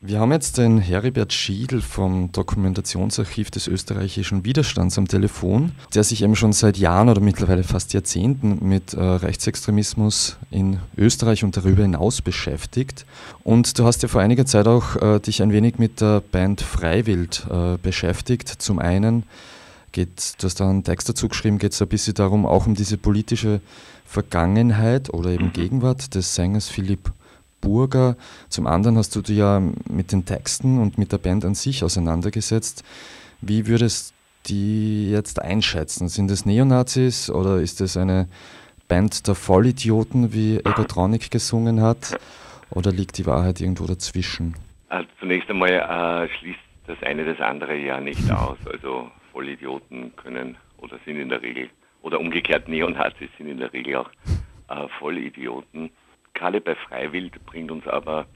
Wir haben jetzt den Heribert Schiedl vom Dokumentationsarchiv des österreichischen Widerstands am Telefon, der sich eben schon seit Jahren oder mittlerweile fast Jahrzehnten mit äh, Rechtsextremismus in Österreich und darüber hinaus beschäftigt. Und du hast ja vor einiger Zeit auch äh, dich ein wenig mit der Band Freiwild äh, beschäftigt. Zum einen geht, du hast da einen Text dazu geschrieben, geht es ein bisschen darum, auch um diese politische Vergangenheit oder eben mhm. Gegenwart des Sängers Philipp Burger. Zum anderen hast du dich ja mit den Texten und mit der Band an sich auseinandergesetzt. Wie würdest du die jetzt einschätzen? Sind es Neonazis oder ist es eine Band der Vollidioten, wie Egotronic gesungen hat? Oder liegt die Wahrheit irgendwo dazwischen? Also zunächst einmal äh, schließt das eine das andere ja nicht aus. Also Vollidioten können oder sind in der Regel, oder umgekehrt Neonazis sind in der Regel auch äh, Vollidioten. Gerade bei Freiwild bringt uns aber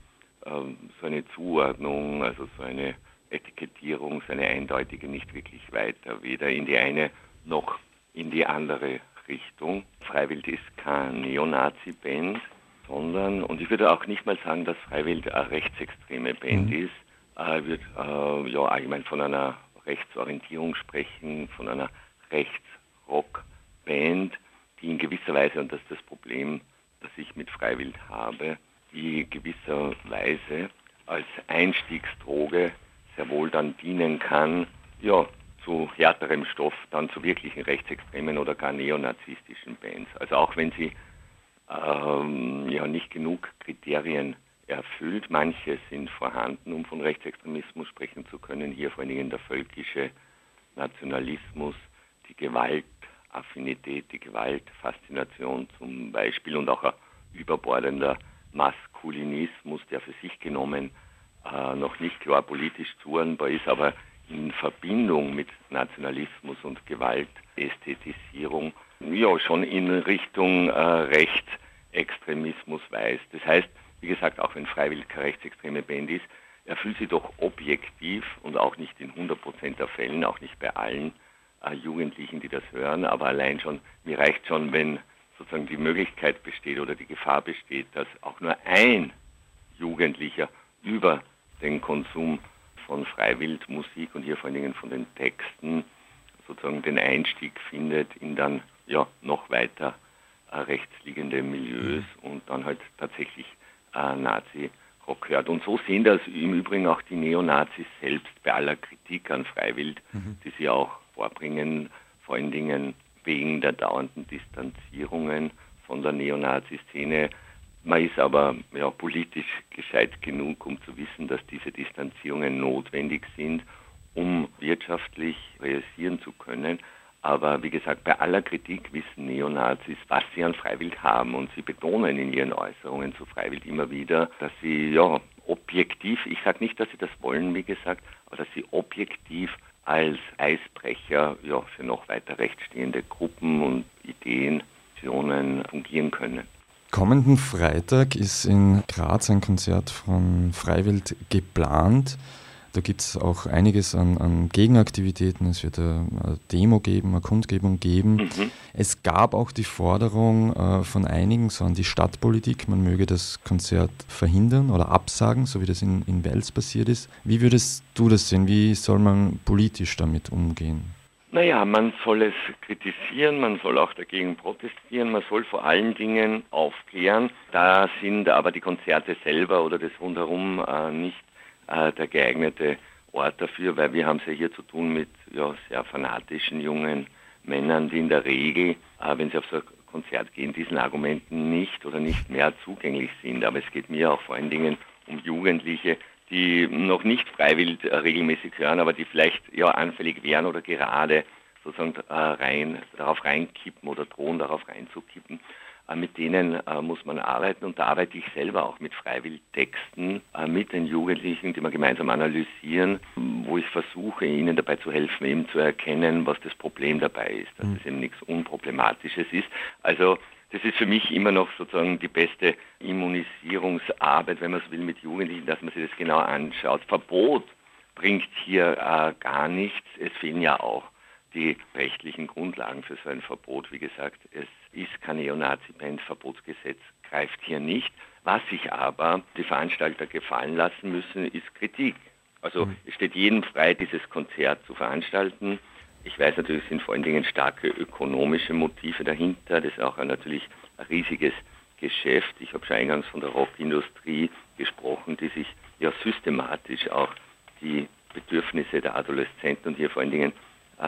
ähm, so eine Zuordnung, also so eine Etikettierung, so eine eindeutige nicht wirklich weiter, weder in die eine noch in die andere Richtung. Freiwild ist keine Neonazi-Band, sondern, und ich würde auch nicht mal sagen, dass Freiwild eine rechtsextreme Band mhm. ist. Ich würde äh, ja allgemein von einer Rechtsorientierung sprechen, von einer Rechtsrock-Band, die in gewisser Weise, und das ist das Problem, das ich mit Freiwild habe, die gewisserweise als Einstiegsdroge sehr wohl dann dienen kann, ja, zu härterem Stoff, dann zu wirklichen rechtsextremen oder gar neonazistischen Bands. Also auch wenn sie ähm, ja nicht genug Kriterien erfüllt, manche sind vorhanden, um von Rechtsextremismus sprechen zu können, hier vor allen Dingen der völkische Nationalismus, die Gewalt, Affinität, die Gewaltfaszination zum Beispiel und auch ein überbordender Maskulinismus, der für sich genommen äh, noch nicht klar politisch zuordnbar ist, aber in Verbindung mit Nationalismus und Gewaltästhetisierung ja schon in Richtung äh, Rechtsextremismus weist. Das heißt, wie gesagt, auch wenn Freiwillig rechtsextreme Band ist, erfüllt sie doch objektiv und auch nicht in 100% der Fällen, auch nicht bei allen äh, Jugendlichen, die das hören, aber allein schon, mir reicht schon, wenn sozusagen die Möglichkeit besteht oder die Gefahr besteht, dass auch nur ein Jugendlicher über den Konsum von Freiwildmusik und hier vor allen Dingen von den Texten sozusagen den Einstieg findet in dann ja noch weiter äh, rechtsliegende Milieus mhm. und dann halt tatsächlich äh, Nazi-Rock hört. Und so sehen das im Übrigen auch die Neonazis selbst bei aller Kritik an Freiwild, mhm. die sie auch vorbringen, vor allen Dingen wegen der dauernden Distanzierungen von der Neonazi-Szene. Man ist aber ja, politisch gescheit genug, um zu wissen, dass diese Distanzierungen notwendig sind, um wirtschaftlich realisieren zu können. Aber wie gesagt, bei aller Kritik wissen Neonazis, was sie an Freiwild haben. Und sie betonen in ihren Äußerungen zu Freiwild immer wieder, dass sie ja objektiv, ich sage nicht, dass sie das wollen, wie gesagt, aber dass sie objektiv als Eisbrecher ja, für noch weiter rechtsstehende Gruppen und Ideen, Visionen fungieren können. Kommenden Freitag ist in Graz ein Konzert von Freiwild geplant. Da gibt es auch einiges an, an, Gegenaktivitäten. Es wird eine Demo geben, eine Kundgebung geben. Mhm. Es gab auch die Forderung äh, von einigen, so an die Stadtpolitik, man möge das Konzert verhindern oder absagen, so wie das in, in Wels passiert ist. Wie würdest du das sehen? Wie soll man politisch damit umgehen? Naja, man soll es kritisieren, man soll auch dagegen protestieren, man soll vor allen Dingen aufklären. Da sind aber die Konzerte selber oder das rundherum äh, nicht äh, der geeignete Ort dafür, weil wir haben es ja hier zu tun mit ja, sehr fanatischen jungen Männern, die in der Regel, äh, wenn sie auf so ein Konzert gehen, diesen Argumenten nicht oder nicht mehr zugänglich sind. Aber es geht mir auch vor allen Dingen um Jugendliche, die noch nicht freiwillig äh, regelmäßig hören, aber die vielleicht ja anfällig wären oder gerade sozusagen äh, rein, darauf reinkippen oder drohen darauf reinzukippen. Äh, mit denen äh, muss man arbeiten und da arbeite ich selber auch mit Freiwilltexten äh, mit den Jugendlichen, die wir gemeinsam analysieren, wo ich versuche, ihnen dabei zu helfen, eben zu erkennen, was das Problem dabei ist, dass mhm. es eben nichts Unproblematisches ist. Also das ist für mich immer noch sozusagen die beste Immunisierungsarbeit, wenn man es will, mit Jugendlichen, dass man sich das genau anschaut. Verbot bringt hier äh, gar nichts. Es fehlen ja auch die rechtlichen Grundlagen für so ein Verbot. Wie gesagt, es ist kein Neonazi-Band, Verbotsgesetz greift hier nicht. Was sich aber die Veranstalter gefallen lassen müssen, ist Kritik. Also mhm. es steht jedem frei, dieses Konzert zu veranstalten. Ich weiß natürlich, es sind vor allen Dingen starke ökonomische Motive dahinter. Das ist auch ein, natürlich ein riesiges Geschäft. Ich habe schon eingangs von der Rockindustrie gesprochen, die sich ja systematisch auch die Bedürfnisse der Adoleszenten und hier vor allen Dingen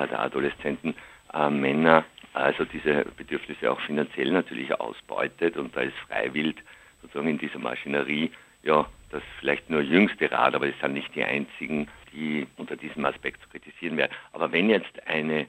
der Adoleszenten äh, Männer, also diese Bedürfnisse auch finanziell natürlich ausbeutet und da ist Freiwild sozusagen in dieser Maschinerie ja das vielleicht nur jüngste Rad, aber es sind nicht die einzigen, die unter diesem Aspekt zu kritisieren wären. Aber wenn jetzt eine,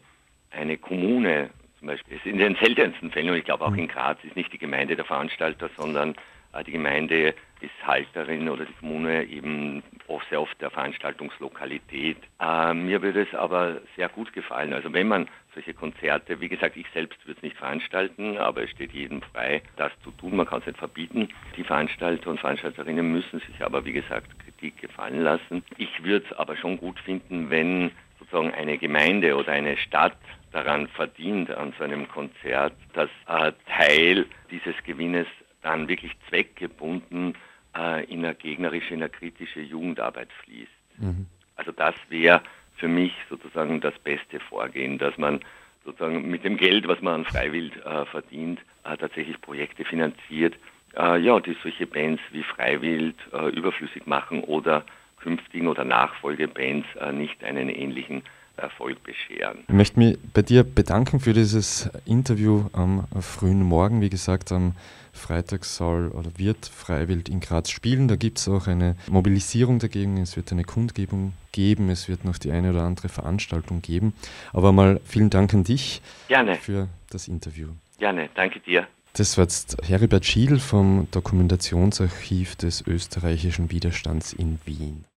eine Kommune zum Beispiel, in den seltensten Fällen, und ich glaube auch in Graz ist nicht die Gemeinde der Veranstalter, sondern äh, die Gemeinde ist Halterin oder die Kommune eben oft sehr oft der Veranstaltungslokalität. Äh, mir würde es aber sehr gut gefallen. Also wenn man solche Konzerte, wie gesagt, ich selbst würde es nicht veranstalten, aber es steht jedem frei, das zu tun. Man kann es nicht verbieten. Die Veranstalter und Veranstalterinnen müssen sich aber, wie gesagt, Kritik gefallen lassen. Ich würde es aber schon gut finden, wenn sozusagen eine Gemeinde oder eine Stadt daran verdient, an so einem Konzert, dass äh, Teil dieses Gewinnes dann wirklich zweckgebunden äh, in eine gegnerische, in eine kritische Jugendarbeit fließt. Mhm. Also das wäre für mich sozusagen das beste Vorgehen, dass man sozusagen mit dem Geld, was man an Freiwild äh, verdient, äh, tatsächlich Projekte finanziert, äh, ja, die solche Bands wie Freiwild äh, überflüssig machen oder künftigen oder Nachfolgebands äh, nicht einen ähnlichen Erfolg bescheren. Ich möchte mich bei dir bedanken für dieses Interview am frühen Morgen. Wie gesagt, am Freitag soll oder wird Freiwild in Graz spielen. Da gibt es auch eine Mobilisierung dagegen. Es wird eine Kundgebung geben. Es wird noch die eine oder andere Veranstaltung geben. Aber mal vielen Dank an dich Gerne. für das Interview. Gerne, danke dir. Das war jetzt Heribert Schiedl vom Dokumentationsarchiv des österreichischen Widerstands in Wien.